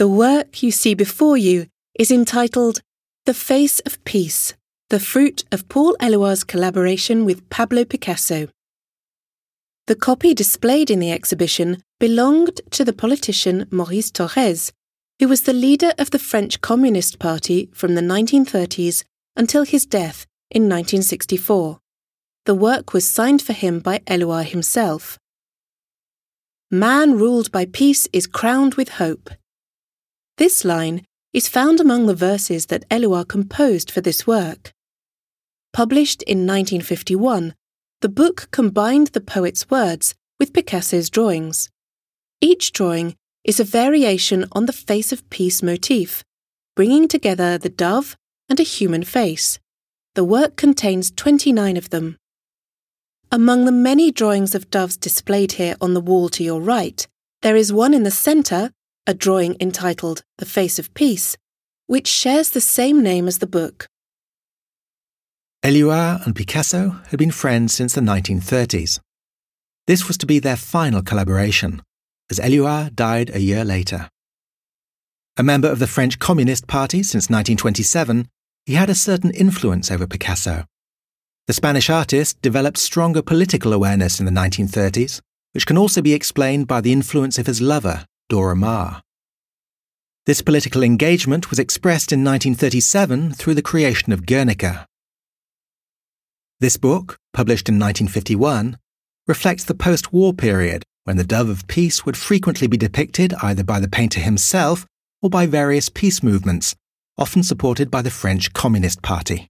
The work you see before you is entitled The Face of Peace, the fruit of Paul Eluard's collaboration with Pablo Picasso. The copy displayed in the exhibition belonged to the politician Maurice Thorez, who was the leader of the French Communist Party from the 1930s until his death in 1964. The work was signed for him by Eluard himself. Man ruled by peace is crowned with hope. This line is found among the verses that Eluard composed for this work. Published in 1951, the book combined the poet's words with Picasso's drawings. Each drawing is a variation on the face of peace motif, bringing together the dove and a human face. The work contains 29 of them. Among the many drawings of doves displayed here on the wall to your right, there is one in the centre, a drawing entitled The Face of Peace, which shares the same name as the book. Eluard and Picasso had been friends since the 1930s. This was to be their final collaboration, as Eluard died a year later. A member of the French Communist Party since 1927, he had a certain influence over Picasso. The Spanish artist developed stronger political awareness in the 1930s, which can also be explained by the influence of his lover, Dora Maar. This political engagement was expressed in 1937 through the creation of Guernica. This book, published in 1951, reflects the post war period when the dove of peace would frequently be depicted either by the painter himself or by various peace movements, often supported by the French Communist Party.